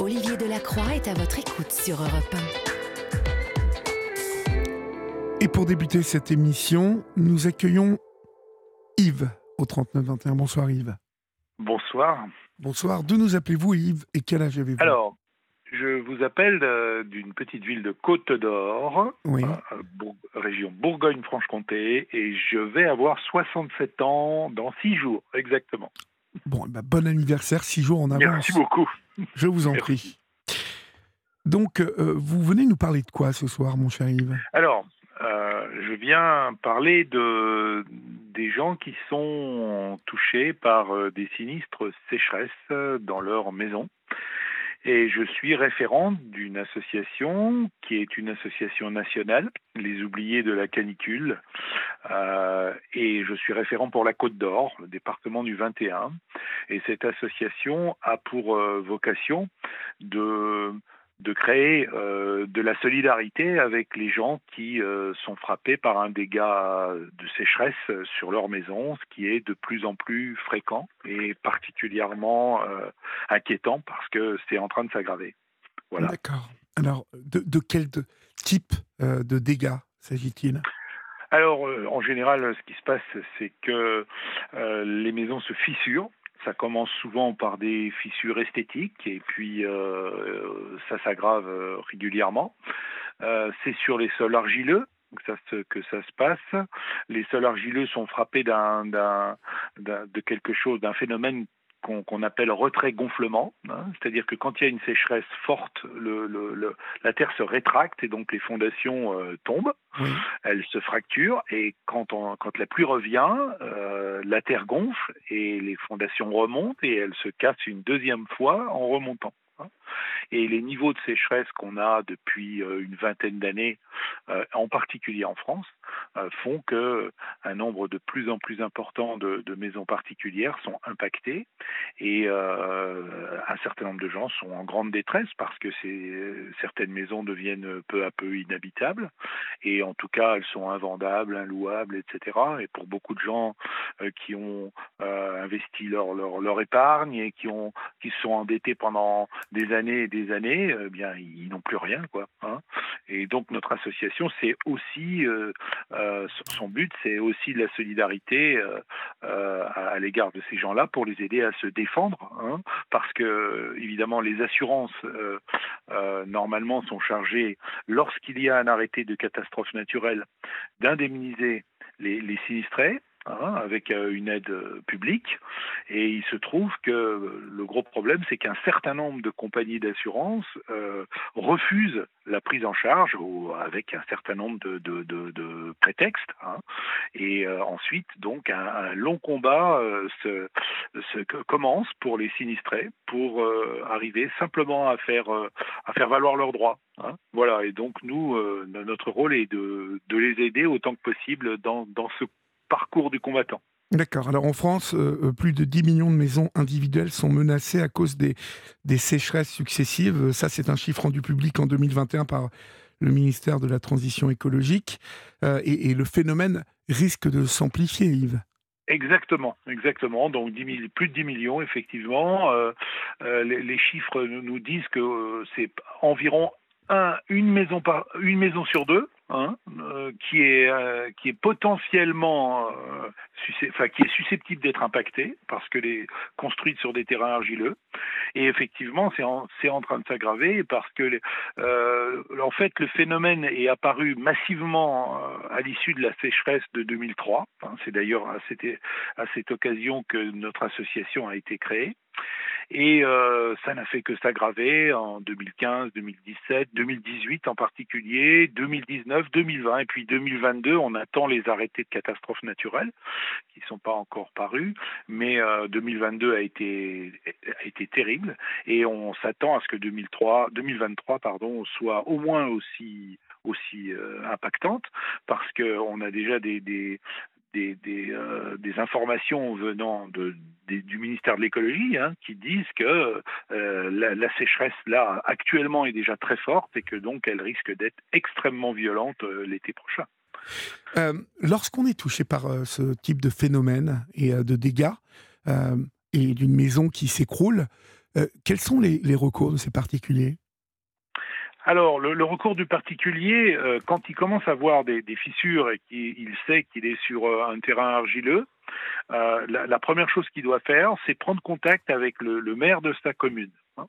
Olivier Delacroix est à votre écoute sur Europe Et pour débuter cette émission, nous accueillons Yves au 3921. Bonsoir Yves. Bonsoir. Bonsoir. D'où nous appelez-vous Yves et quel âge avez-vous? Alors, je vous appelle euh, d'une petite ville de Côte d'Or, Oui. euh, Bourg- région Bourgogne-Franche-Comté, et je vais avoir 67 ans dans 6 jours, exactement. Bon, eh ben, bon anniversaire, six jours en avance. Merci beaucoup. Je vous en Merci. prie. Donc, euh, vous venez nous parler de quoi ce soir, mon cher Yves? Alors, euh, je viens parler de des gens qui sont touchés par euh, des sinistres sécheresses dans leur maison. Et je suis référent d'une association qui est une association nationale, les oubliés de la canicule. Euh, et je suis référent pour la Côte d'Or, le département du 21. Et cette association a pour euh, vocation de créer euh, de la solidarité avec les gens qui sont frappés par un dégât de sécheresse sur leur maison, ce qui est de plus en plus fréquent et particulièrement inquiétant parce que c'est en train de s'aggraver. Voilà. D'accord. Alors, de, quel type de dégâts s'agit-il? Alors, euh, en général, ce qui se passe, c'est que euh, les maisons se fissurent. Ça commence souvent par des fissures esthétiques et puis euh, ça s'aggrave euh, régulièrement. Euh, c'est sur les sols argileux que ça, se, que ça se passe. Les sols argileux sont frappés d'un, d'un, d'un- de quelque chose, d'un phénomène qu'on, appelle retrait-gonflement. hein. C'est-à-dire que quand il y a une sécheresse forte, le, le- le- la terre se rétracte et donc les fondations euh, tombent Oui. elle se fracture et quand, on- quand la pluie revient, euh, la terre gonfle et les fondations remontent et elles se cassent une deuxième fois en remontant. hein. Et les niveaux de sécheresse qu'on a depuis euh, une vingtaine d'années, euh, en particulier en France, euh, font que un nombre de plus en plus important de, maisons particulières sont impactées et un certain nombre de gens sont en grande détresse parce que certaines maisons deviennent peu à peu inhabitables et en tout cas elles sont invendables, inlouables, etc. Et pour beaucoup de gens qui ont investi leur, épargne et qui ont sont endettés pendant des années et des années, eh bien ils n'ont plus rien quoi. hein. Et donc notre association c'est aussi euh, euh, son but c'est aussi de la solidarité euh, euh, à, l'égard de ces gens-là pour les aider à se défendre, hein, parce que évidemment les assurances euh, euh, normalement sont chargées lorsqu'il y a un arrêté de catastrophe naturelle, d'indemniser les, les sinistrés. Hein, avec euh, une aide euh, publique. Et il se trouve que le gros problème, c'est qu'un certain nombre de compagnies d'assurance euh, refusent la prise en charge avec un certain nombre de, prétextes. hein. Et ensuite, donc, un, long combat se, commence pour les sinistrés pour arriver simplement à faire, à faire valoir leurs droits. hein. Voilà, et donc nous, notre rôle est de, de les aider autant que possible dans, dans ce parcours du combattant. D'accord. Alors en France, euh, euh, plus de 10 millions de maisons individuelles sont menacées à cause des, des sécheresses successives. Ça, c'est un chiffre rendu public en 2021 par le ministère de la Transition écologique. Euh, et, et le phénomène risque de s'amplifier, Yves. Exactement, exactement. Donc 10 000 plus de 10 millions, effectivement. Euh, les, les chiffres nous, disent que c'est environ un, une maison par une maison sur deux hein, euh, qui est euh, qui est potentiellement euh, enfin qui est susceptible d'être impactée parce que les construite sur des terrains argileux et effectivement c'est en, en train de s'aggraver parce que euh, en fait le phénomène est apparu massivement à l'issue de la sécheresse de 2003 hein. c'est d'ailleurs à à cette occasion que notre association a été créée et euh, ça n'a fait que s'aggraver en 2015, 2017, 2018 en particulier, 2019, 2020 et puis 2022. On attend les arrêtés de catastrophes naturelles qui ne sont pas encore parus, mais euh, 2022 a été terrible. Et on s'attend à ce que 2003, 2023 pardon soit au moins aussi aussi euh, impactante. Parce que on a déjà des euh, des, informations venant du ministère de l'écologie hein, qui disent que euh, la, sécheresse là actuellement est déjà très forte et que donc elle risque d'être extrêmement violente euh, l'été prochain. Lorsqu'on est touché par ce type de phénomène et de dégâts et d'une maison qui s'écroule, quels sont les, recours de ces particuliers? Alors, le, recours du particulier, quand il commence à voir des, fissures et qu'il sait qu'il est sur un terrain argileux, la, première chose qu'il doit faire, c'est prendre contact avec le, maire de sa commune. Hein.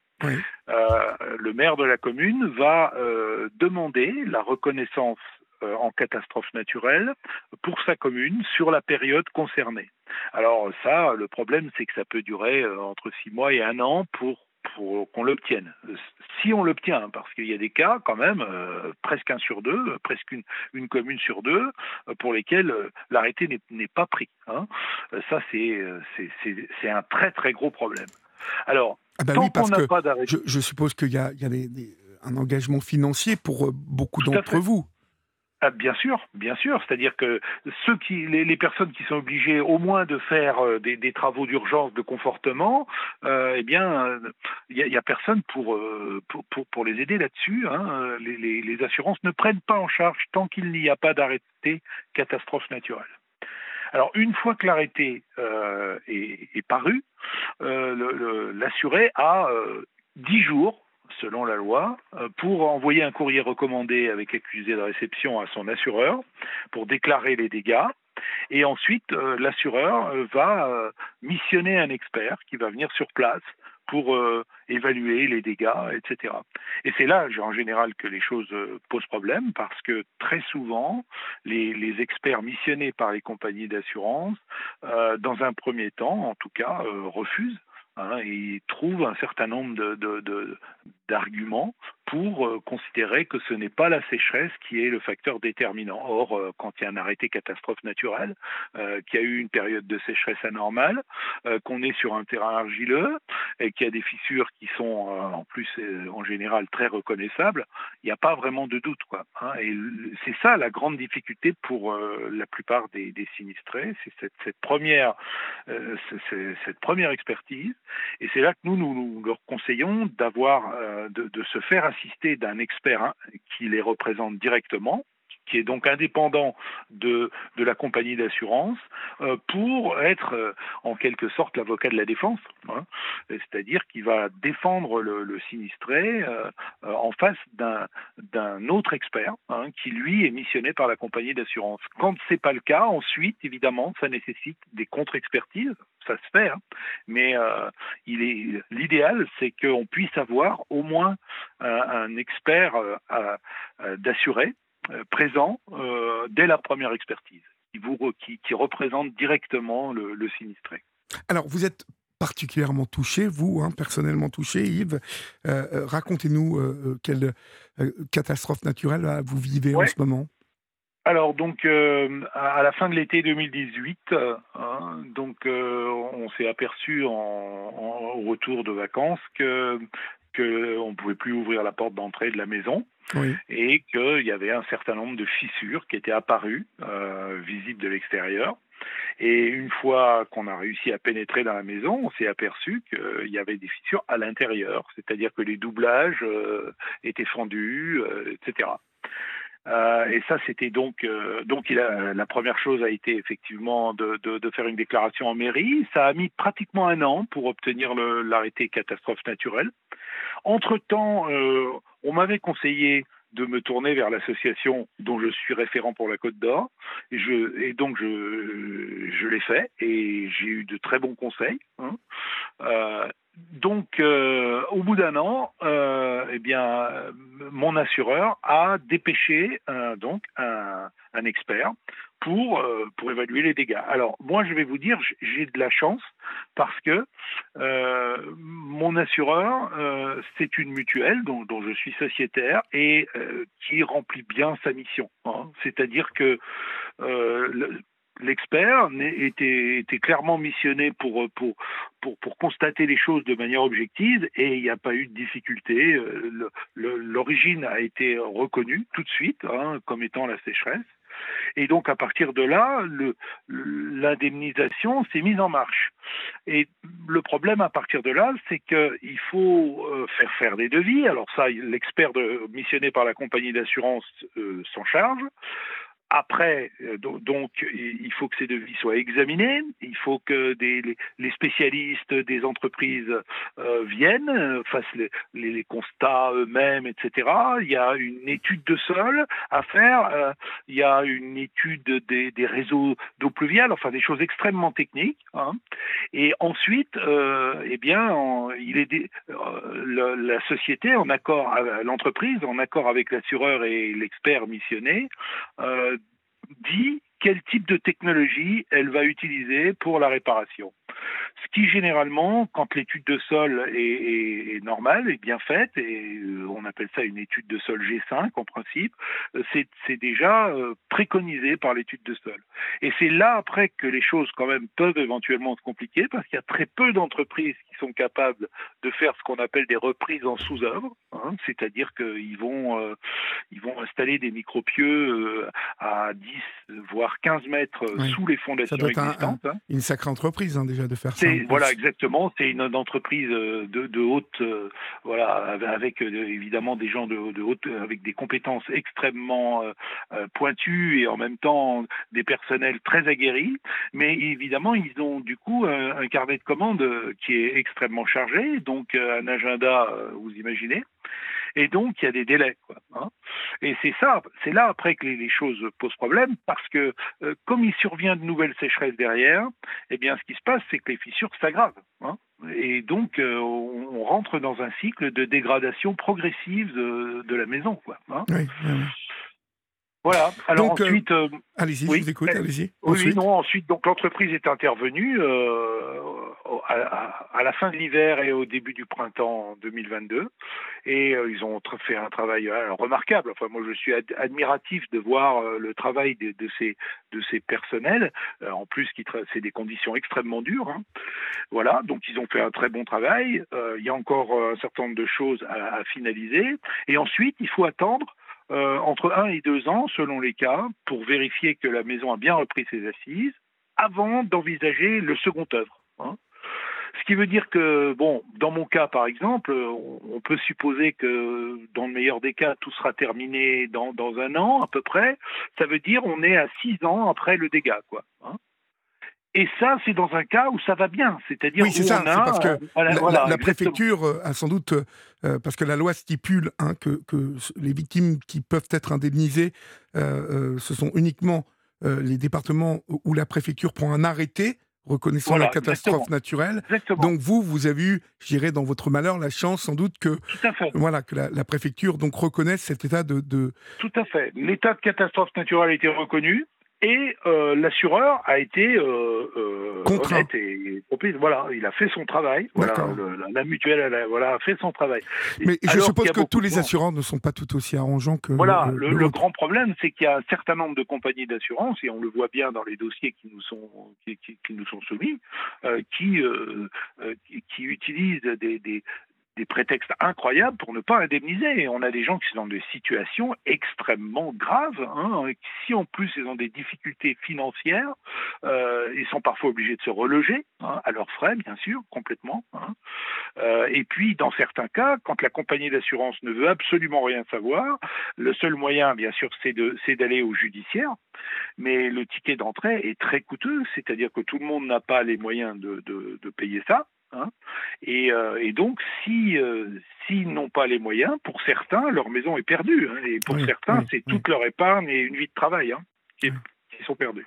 le maire de la commune va demander la reconnaissance euh, en catastrophe naturelle pour sa commune sur la période concernée. Alors ça, le problème, c'est que ça peut durer euh, entre six mois et un an pour pour qu'on l'obtienne. Si on l'obtient, hein, parce qu'il y a des cas quand même, euh, presque un sur deux, presque une, une commune sur deux, pour lesquels l'arrêté n'est pas pris. Hein. Ça, c'est un très très gros problème. Alors, ah bah tant qu'on n'a pas d'arrêté... Je, je, suppose qu'il y a, il y a des, un engagement financier pour beaucoup d'entre vous. Ah, bien sûr, bien sûr. C'est-à-dire que ceux qui, les, personnes qui sont obligées au moins de faire euh, des, travaux d'urgence, de confortement, euh, eh bien, il n'y a, personne euh, pour, pour, les aider là-dessus. Hein. Les, les, assurances ne prennent pas en charge tant qu'il n'y a pas d'arrêté catastrophe naturelle. Alors, une fois que l'arrêté est, paru, l'assuré a dix jours selon la loi, euh, pour envoyer un courrier recommandé avec accusé de réception à son assureur pour déclarer les dégâts. Et ensuite, euh, l'assureur euh, va missionner un expert qui va venir sur place pour évaluer les dégâts, etc. Et c'est là, en général, que les choses posent problème, parce que très souvent, les, les experts missionnés par les compagnies d'assurance, dans un premier temps, en tout cas, refusent Hein, il trouve un certain nombre d'arguments pour euh, considérer que ce n'est pas la sécheresse qui est le facteur déterminant. Or, euh, quand il y a un arrêté catastrophe naturelle, euh, qu'il y a eu une période de sécheresse anormale, qu'on est sur un terrain argileux et qu'il y a des fissures qui sont en plus en général très reconnaissables, il n'y a pas vraiment de doute. Hein. et c'est ça la grande difficulté pour la plupart des, sinistrés, c'est cette première expertise. Et c'est là que nous, leur conseillons d'avoir, de, de se faire assister d'un expert hein, qui les représente directement, qui est donc indépendant de, de la compagnie d'assurance, euh, pour être euh, en quelque sorte l'avocat de la défense, hein. c'est-à-dire qu'il va défendre le, sinistré euh, en face d'un autre expert hein, qui lui est missionné par la compagnie d'assurance. Quand ce n'est pas le cas, ensuite, évidemment, ça nécessite des contre-expertises, ça se fait, mais il est l'idéal, c'est qu'on puisse avoir au moins un expert d'assuré présent euh, dès la première expertise, qui, vous, qui, représente directement le, sinistré. Alors, vous êtes particulièrement touché, vous, hein, personnellement touché, Yves. Euh, racontez-nous quelle catastrophe naturelle vous vivez en ce moment. Alors donc à la fin de l'été 2018, hein, donc on s'est aperçu en, au retour de vacances que qu'on ne pouvait plus ouvrir la porte d'entrée de la maison et qu'il y avait un certain nombre de fissures qui étaient apparues, euh, visibles de l'extérieur. Et une fois qu'on a réussi à pénétrer dans la maison, on s'est aperçu qu'il y avait des fissures à l'intérieur, c'est-à-dire que les doublages euh, étaient fendus, euh, etc. Euh, et ça, c'était donc donc il a, la première chose a été effectivement de, faire une déclaration en mairie. Ça a mis pratiquement un an pour obtenir l'arrêté catastrophe naturelle. Entre temps, on m'avait conseillé de me tourner vers l'association dont je suis référent pour la Côte d'Or. Et, donc, je, l'ai fait et j'ai eu de très bons conseils. Hein. Euh, donc, euh, au bout d'un an, euh, eh bien, mon assureur a dépêché donc un, un expert pour, euh, pour évaluer les dégâts. Alors, moi, je vais vous dire, j'ai de la chance parce que euh, mon assureur, euh, c'est une mutuelle dont, dont, je suis sociétaire et qui remplit bien sa mission. Hein. C'est-à-dire que l'expert était, clairement missionné pour, constater les choses de manière objective et il n'y a pas eu de difficulté. L'origine a été reconnue tout de suite hein, comme étant la sécheresse. Et donc à partir de là, l'indemnisation s'est mise en marche. Et le problème à partir de là, c'est qu'il faut euh, faire faire des devis. Alors ça, l'expert missionné par la compagnie d'assurance euh, s'en charge. Après, euh, donc, il faut que ces devis soient examinés, il faut que les spécialistes des entreprises euh, viennent, fassent les, constats eux-mêmes, etc. Il y a une étude de sol à faire, euh, il y a une étude des, réseaux d'eau pluviale, enfin des choses extrêmement techniques. Hein. Et ensuite, euh, eh bien, euh, la société en accord, l'entreprise en accord avec l'assureur et l'expert missionné euh, dit quel type de technologie elle va utiliser pour la réparation. Ce qui généralement, quand l'étude de sol est, est, normale, est bien faite, et euh, on appelle ça une étude de sol G5 en principe, euh, c'est déjà euh, préconisé par l'étude de sol. Et c'est là après que les choses quand même peuvent éventuellement se compliquer, parce qu'il y a très peu d'entreprises qui sont capables de faire ce qu'on appelle des reprises en sous-œuvre, hein, c'est-à-dire qu'ils vont, ils vont installer des micropieux à 10, voire 15 mètres sous les fondations existantes. Un, hein. Une sacrée entreprise hein, déjà de faire ça. Voilà, exactement. C'est une, entreprise euh, de, de haute, euh, voilà, avec euh, évidemment des gens de, de, haute, avec des compétences extrêmement pointues et en même temps des personnels très aguerris. Mais évidemment, ils ont du coup un carnet de commandes qui est extrêmement chargé, donc un agenda, vous imaginez. Et donc, il y a des délais. Quoi, hein. Et c'est ça, c'est là après que les, choses posent problème, parce que euh, comme il survient de nouvelles sécheresses derrière, eh bien, ce qui se passe, c'est que les fissures s'aggravent. Hein. Et donc, euh, on, rentre dans un cycle de dégradation progressive de, la maison. Quoi, hein. oui, Voilà. Alors donc, euh, ensuite, allez-y, je vous écoute. Allez-y. Oui, non. Ensuite, donc l'entreprise est intervenue à, la fin de l'hiver et au début du printemps 2022. Et euh, ils ont fait un travail euh, remarquable. Enfin, moi, je suis admiratif de voir euh, le travail de, ces, de ces personnels. en plus, c'est des conditions extrêmement dures. Hein. Voilà, donc ils ont fait un très bon travail. il y a encore un certain nombre de choses à, à finaliser. Et ensuite, il faut attendre entre un et deux ans, selon les cas, pour vérifier que la maison a bien repris ses assises, avant d'envisager le second œuvre. Hein. Ce qui veut dire que, bon, dans mon cas par exemple, on peut supposer que dans le meilleur des cas, tout sera terminé dans, dans un an à peu près. Ça veut dire on est à six ans après le dégât, quoi. Hein. Et ça, c'est dans un cas où ça va bien, c'est-à-dire oui, c'est ça, parce que la, préfecture a sans doute, euh, parce que la loi stipule hein, que, que, les victimes qui peuvent être indemnisées, euh, euh, ce sont uniquement les départements où la préfecture prend un arrêté reconnaissant la catastrophe naturelle. Donc vous, vous avez eu, je dirais, dans votre malheur, la chance sans doute que, voilà, que la, préfecture donc reconnaisse cet état de, de... Tout à fait. L'état de catastrophe naturelle a été reconnu et euh, l'assureur a été euh, euh honnête et, voilà, il a fait son travail. Voilà, la, mutuelle, a, voilà, a fait son travail. Mais je suppose que tous les assureurs ne sont pas tout aussi arrangeants que. Voilà, le, grand problème, c'est qu'il y a un certain nombre de compagnies d'assurance et on le voit bien dans les dossiers qui nous sont qui, qui, nous sont soumis, euh, qui, euh, qui, qui utilisent des, des, des prétextes incroyables pour ne pas indemniser. on a des gens qui sont dans des situations extrêmement graves. Hein, si en plus ils ont des difficultés financières, euh, ils sont parfois obligés de se reloger, hein, à leurs frais, bien sûr, complètement. Hein. Euh, et puis, dans certains cas, quand la compagnie d'assurance ne veut absolument rien savoir, le seul moyen, bien sûr, c'est d'aller au judiciaire. Mais le ticket d'entrée est très coûteux, c'est-à-dire que tout le monde n'a pas les moyens de, de payer ça. Hein. et, euh, et, donc, si euh, s'ils n'ont pas les moyens, pour certains, leur maison est perdue. Hein, et pour certains, c'est toute leur épargne et une vie de travail hein, qui, qui, sont perdus.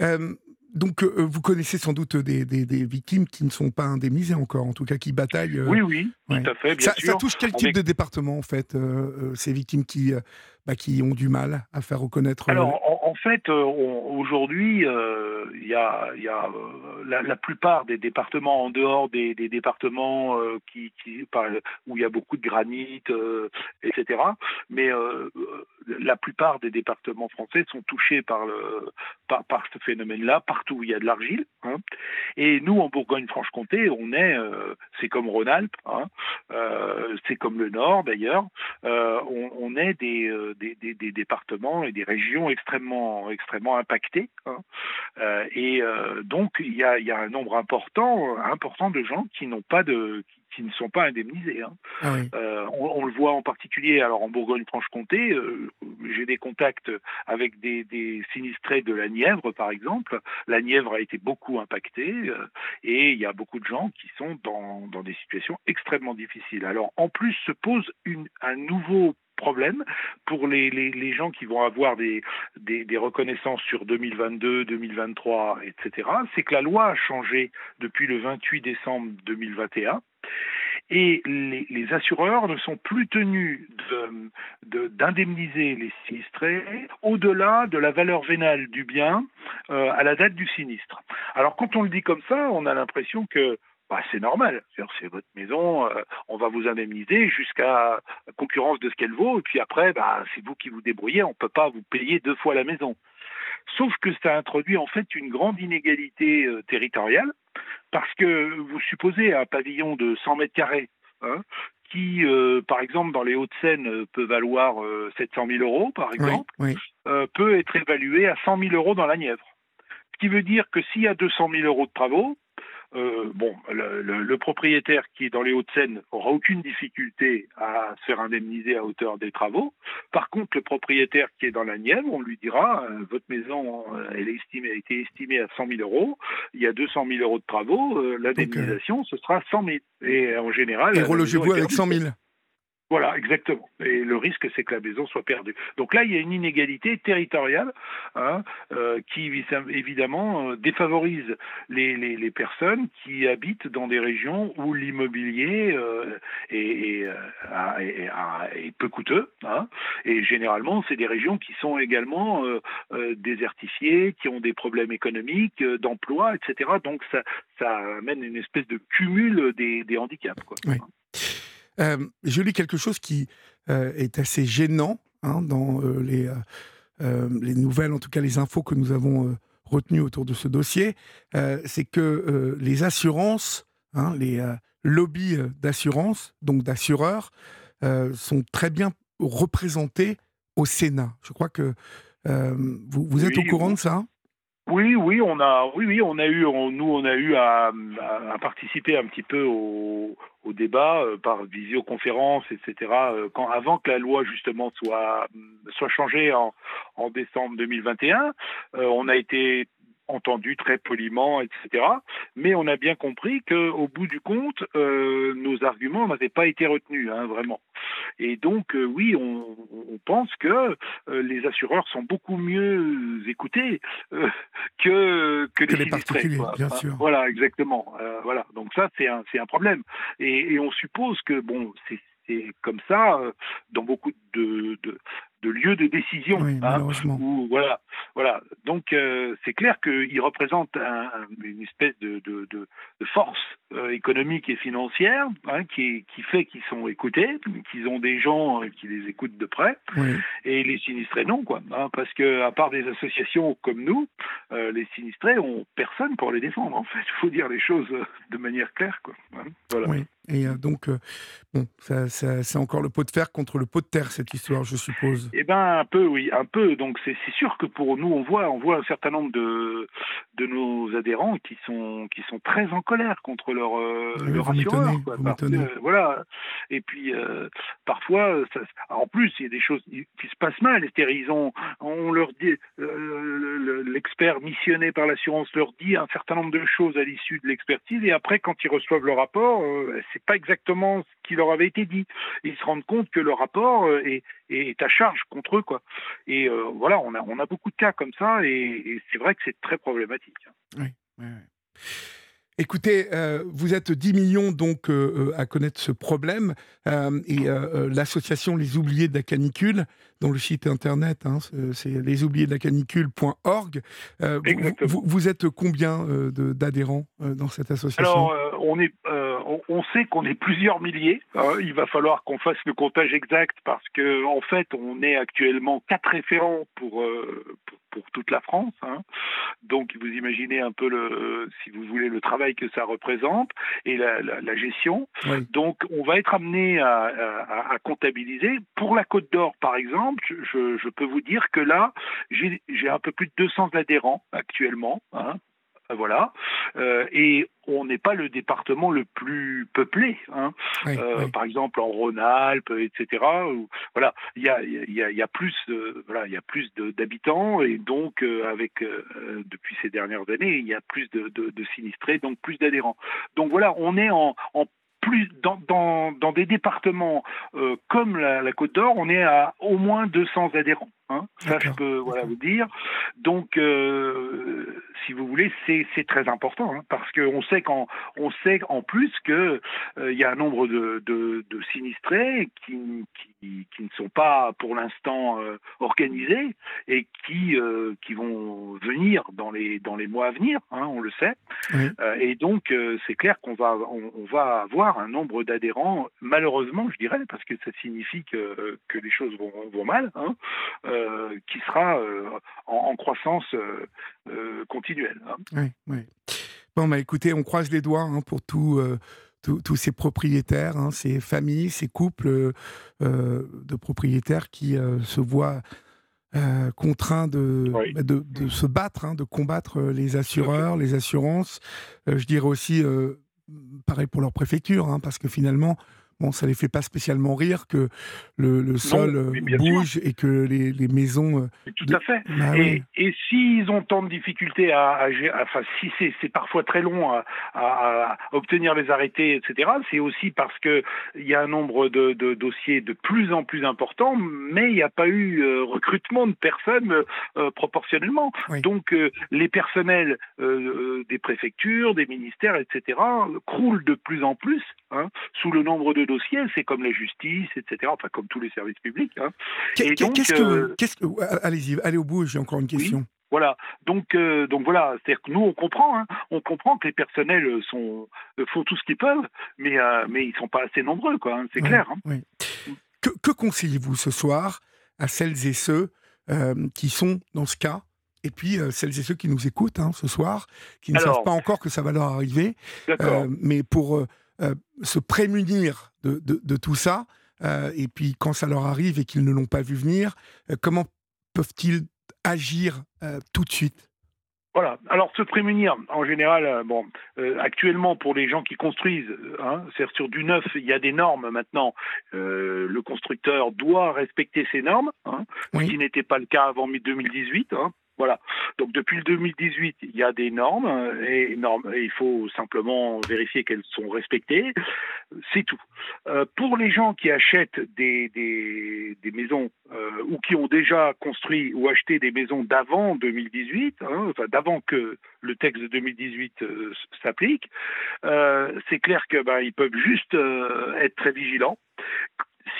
Euh, donc, vous connaissez sans doute des, des, des, victimes qui ne sont pas indemnisées encore, en tout cas qui bataillent. oui, oui, tout à fait, bien ça, sûr. Ça touche quel type de département, en fait, ces victimes qui, bah, qui ont du mal à faire reconnaître Alors, en, fait, aujourd'hui, il y a, a la, plupart des départements en dehors des, départements euh, où il y a beaucoup de granit, euh, etc. Mais euh, la plupart des départements français sont touchés par, ce phénomène-là, partout où il y a de l'argile. Hein. Et nous, en Bourgogne-Franche-Comté, on est, c'est comme Rhône-Alpes, hein. c'est comme le Nord d'ailleurs, on, est des, départements et des régions extrêmement extrêmement, extrêmement impactés. Hein. et donc, il y a, y a, un nombre important, important de gens qui n'ont pas de, qui ne sont pas indemnisés. Hein. Ah euh, on, le voit en particulier, alors en Bourgogne-Franche-Comté, euh, j'ai des contacts avec des, sinistrés de la Nièvre, par exemple. La Nièvre a été beaucoup impactée euh, et il y a beaucoup de gens qui sont dans, des situations extrêmement difficiles. Alors en plus se pose une, un nouveau problème pour les, gens qui vont avoir des, reconnaissances sur 2022, 2023, etc., c'est que la loi a changé depuis le 28 décembre 2021 et les, les, assureurs ne sont plus tenus d'indemniser de, les sinistrés au-delà de la valeur vénale du bien euh, à la date du sinistre. Alors quand on le dit comme ça, on a l'impression que bah, c'est normal. C'est votre maison, euh, on va vous indemniser jusqu'à concurrence de ce qu'elle vaut, et puis après, bah, c'est vous qui vous débrouillez, on ne peut pas vous payer deux fois la maison. Sauf que ça introduit en fait une grande inégalité euh, territoriale, parce que vous supposez un pavillon de 100 mètres carrés, hein, qui, euh, par exemple, dans les Hauts-de-Seine, peut valoir 700 000 euros, par exemple, peut être évalué à 100 000 euros dans la Nièvre. Ce qui veut dire que s'il y a 200 000 euros de travaux, euh, bon, le, propriétaire qui est dans les Hauts-de-Seine aura aucune difficulté à se faire indemniser à hauteur des travaux. Par contre, le propriétaire qui est dans la Nièvre, on lui dira euh, votre maison, euh, elle est estimée, a été estimée à 100 000 euros. Il y a 200 000 euros de travaux. L'indemnisation, ce sera 100 000. Et en général, et relogez-vous avec 100 000. Voilà, exactement. Et le risque, c'est que la maison soit perdue. Donc là, il y a une inégalité territoriale hein, euh, qui, évidemment, euh, défavorise les, les, personnes qui habitent dans des régions où l'immobilier euh, est, est, est, peu coûteux. Hein, et généralement, c'est des régions qui sont également désertifiées, qui ont des problèmes économiques, d'emploi, etc. Donc ça, ça amène une espèce de cumul des, handicaps. Quoi. Euh, je lis quelque chose qui euh, est assez gênant hein, dans euh, les, les nouvelles, en tout cas les infos que nous avons retenues autour de ce dossier. c'est que les assurances, hein, les lobbies d'assurance, donc d'assureurs, sont très bien représentés au Sénat. Je crois que vous, vous êtes au courant de ça? Oui, oui, on a, oui, oui, on a eu, nous, on a eu à, participer un petit peu au, au débat euh, par visioconférence, etc. Euh, quand avant que la loi justement soit soit changée en, en décembre 2021, euh, on a été entendu très poliment, etc. Mais on a bien compris qu'au bout du compte, euh, nos arguments n'avaient pas été retenus, hein, vraiment. Et donc, euh, oui, on, on, pense que euh, les assureurs sont beaucoup mieux écoutés que, que, les, particuliers, bien sûr. Voilà, exactement. voilà. Donc ça, c'est un, c'est un problème. Et, et, on suppose que, bon, c'est comme ça dans beaucoup de, de, de lieu de décision. hein, où, voilà, voilà. Donc euh, c'est clair qu'ils représentent un, une espèce de, de, de, de force euh, économique et financière hein, qui, qui fait qu'ils sont écoutés, qu'ils ont des gens euh, qui les écoutent de près, et les sinistrés non, quoi. Hein, parce que à part des associations comme nous, les sinistrés ont personne pour les défendre. En fait, il faut dire les choses de manière claire, quoi. Hein, voilà. Oui. Et donc, bon, ça, ça, c'est encore le pot de fer contre le pot de terre, cette histoire, je suppose. Eh ben un peu, oui, un peu. Donc c'est sûr que pour nous, on voit, on voit un certain nombre de de nos adhérents qui sont qui sont très en colère contre leur euh, leur assureur. voilà. Et puis euh, parfois, ça, en plus, il y a des choses qui se passent mal. Ont, on leur dit, euh, l'expert missionné par l'assurance leur dit un certain nombre de choses à l'issue de l'expertise, et après, quand ils reçoivent le rapport, c'est pas exactement ce qui leur avait été dit. Ils se rendent compte que le rapport est, est à charge contre eux, quoi. Et euh, voilà, on a, on a beaucoup de cas comme ça, et, c'est vrai que c'est très problématique. Oui, Écoutez, euh, vous êtes 10 millions donc euh, à connaître ce problème et l'association Les Oubliés de la Canicule, dont le site internet hein, c'est lesoubliésdelacanicule.org. Vous, vous, êtes combien d'adhérents dans cette association? Alors, on est on sait qu'on est plusieurs milliers. Hein. il va falloir qu'on fasse le comptage exact parce que en fait, on est actuellement quatre référents pour, euh, pour toute la France. Hein. Donc vous imaginez un peu le, si vous voulez, le travail que ça représente et la, la, gestion. Donc on va être amené à, à, à comptabiliser. Pour la Côte d'Or, par exemple, je, je, peux vous dire que là, j'ai un peu plus de 200 adhérents actuellement. Hein, voilà. Euh, et on n'est pas le département le plus peuplé. Hein. Euh, par exemple, en Rhône-Alpes, etc. voilà, il y a, y, y a, plus, voilà, il y a plus d'habitants et donc euh, avec depuis ces dernières années, il y a plus de, de, sinistrés, donc plus d'adhérents. Donc voilà, on est en, en plus dans, dans, dans, des départements comme la, la Côte d'Or, on est à au moins 200 adhérents. Hein. ça, je peux voilà, vous dire. Donc, euh, si vous voulez, c'est très important hein, parce qu'on sait qu'en on sait en plus que euh, il y a un nombre de, de, de sinistrés qui, qui, qui, ne sont pas pour l'instant euh, organisés et qui euh, qui vont venir dans les dans les mois à venir. Hein, on le sait. Euh, et donc, c'est clair qu'on va on, on, va avoir un nombre d'adhérents, malheureusement, je dirais, parce que ça signifie que, que les choses vont, vont mal. Euh, qui sera euh, en, croissance euh, continuelle. Hein. Oui, oui. Bon, bah, écoutez, on croise les doigts hein, pour tous ces propriétaires, hein, ces familles, ces couples de propriétaires qui se voient contraints de, bah, de, de, se battre, de combattre les assureurs, les assurances. je dirais aussi, pareil pour leur préfecture, parce que finalement, bon, ça les fait pas spécialement rire que le, sol euh, bouge et que les, maisons. Euh, tout à fait. Bah et, et s'ils ont tant de difficultés à, à, enfin, si c'est parfois très long à, obtenir les arrêtés, etc., c'est aussi parce que il y a un nombre de, dossiers de plus en plus important, mais il n'y a pas eu euh, recrutement de personnes proportionnellement. Donc les personnels des préfectures, des ministères, etc., croulent de plus en plus hein, sous le nombre de c'est comme la justice, etc., enfin comme tous les services publics. Hein. Qu'est-ce que, euh, allez-y, allez au bout, j'ai encore une question. Voilà. Donc, euh, donc voilà. C'est-à-dire que nous, on comprend, hein. on comprend que les personnels sont font tout ce qu'ils peuvent, mais euh, mais ils sont pas assez nombreux, quoi. Hein, c'est clair. Que, que conseillez-vous ce soir à celles et ceux qui sont dans ce cas et puis celles et ceux qui nous écoutent ce soir, qui ne savent pas encore que ça va leur arriver, mais pour euh, se prémunir de, de, tout ça euh, Et puis quand ça leur arrive et qu'ils ne l'ont pas vu venir, euh, comment peuvent-ils agir tout de suite? Voilà. Alors se prémunir, en général, bon, actuellement pour les gens qui construisent, hein, c'est sur du neuf, il y a des normes maintenant. le constructeur doit respecter ces normes, hein, ce qui n'était pas le cas avant 2018. Hein, voilà. Donc depuis le 2018, il y a des normes et, normes, il faut simplement vérifier qu'elles sont respectées. C'est tout. Euh, pour les gens qui achètent des, maisons euh, ou qui ont déjà construit ou acheté des maisons d'avant 2018, hein, enfin d'avant que le texte de 2018 euh, s'applique, c'est clair que ben, ils peuvent juste être très vigilants.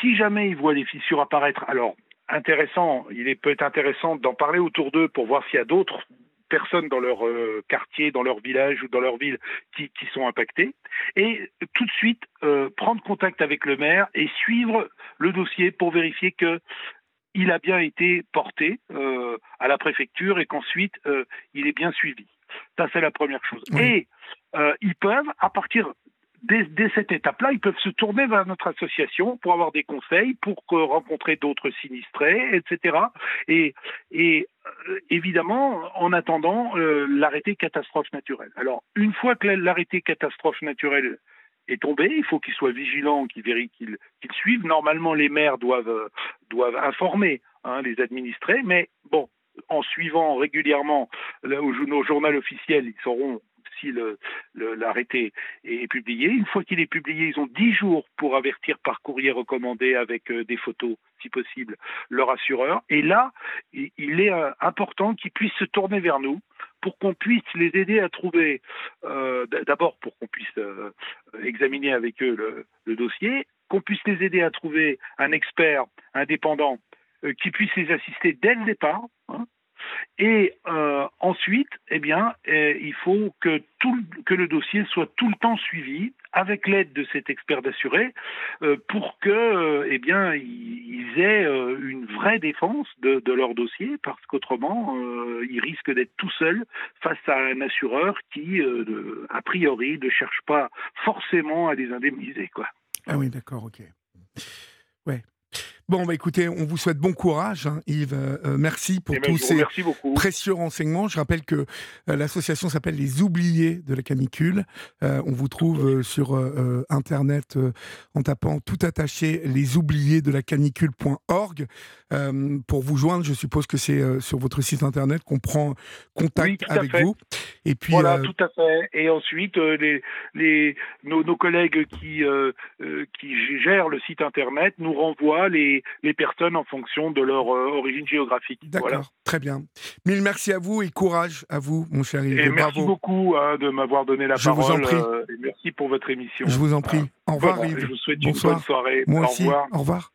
Si jamais ils voient des fissures apparaître, alors intéressant, il est peut être intéressant d'en parler autour d'eux pour voir s'il y a d'autres personnes dans leur euh, quartier, dans leur village ou dans leur ville qui, qui sont impactées, et tout de suite euh, prendre contact avec le maire et suivre le dossier pour vérifier que il a bien été porté euh, à la préfecture et qu'ensuite il est bien suivi. Ça c'est la première chose. Et ils peuvent, à partir dès, cette étape-là, ils peuvent se tourner vers notre association pour avoir des conseils, pour rencontrer d'autres sinistrés, etc. Et, et euh, évidemment, en attendant euh, l'arrêté catastrophe naturelle. Alors, une fois que l'arrêté catastrophe naturelle est tombé, il faut qu'ils soient vigilants, qu'ils qu'ils suivent. Normalement, les maires doivent, doivent informer hein, les administrés, mais bon, en suivant régulièrement au journal officiel, ils sauront si l'arrêté est publié. Une fois qu'il est publié, ils ont dix jours pour avertir par courrier recommandé avec euh, des photos, si possible, leur assureur. Et là, il est euh, important qu'ils puissent se tourner vers nous pour qu'on puisse les aider à trouver, euh, d'abord pour qu'on puisse examiner avec eux le, dossier, qu'on puisse les aider à trouver un expert indépendant qui puisse les assister dès le départ. Hein, Et euh, ensuite, eh bien, euh, il faut que, le dossier soit tout le temps suivi avec l'aide de cet expert d'assuré euh, pour que, eh bien, ils aient une vraie défense de, de leur dossier parce qu'autrement, ils risquent d'être tout seuls face à un assureur qui, a priori, ne cherche pas forcément à les indemniser, quoi. Ah oui, d'accord, ok. Ouais. Bon, bah écoutez, on vous souhaite bon courage, hein, Yves. Euh, euh, merci pour eh ben, tous ces précieux renseignements. Je rappelle que euh, l'association s'appelle Les Oubliés de la canicule. on vous trouve sur Internet en tapant tout attaché les oubliés de la canicule.org. pour vous joindre, je suppose que c'est sur votre site Internet qu'on prend contact avec vous. Et puis, voilà, tout à fait. Et ensuite, les, les, nos, nos collègues qui, qui gèrent le site Internet nous renvoient les les, personnes en fonction de leur euh, origine géographique. D'accord, très bien. Mille merci à vous et courage à vous, mon cher Yves. Et merci beaucoup hein, de m'avoir donné la parole. Je vous en prie. Euh, et merci pour votre émission. Je vous en prie. Au revoir, Yves. Je vous souhaite une bonne soirée. Moi au aussi. Revoir. Au revoir.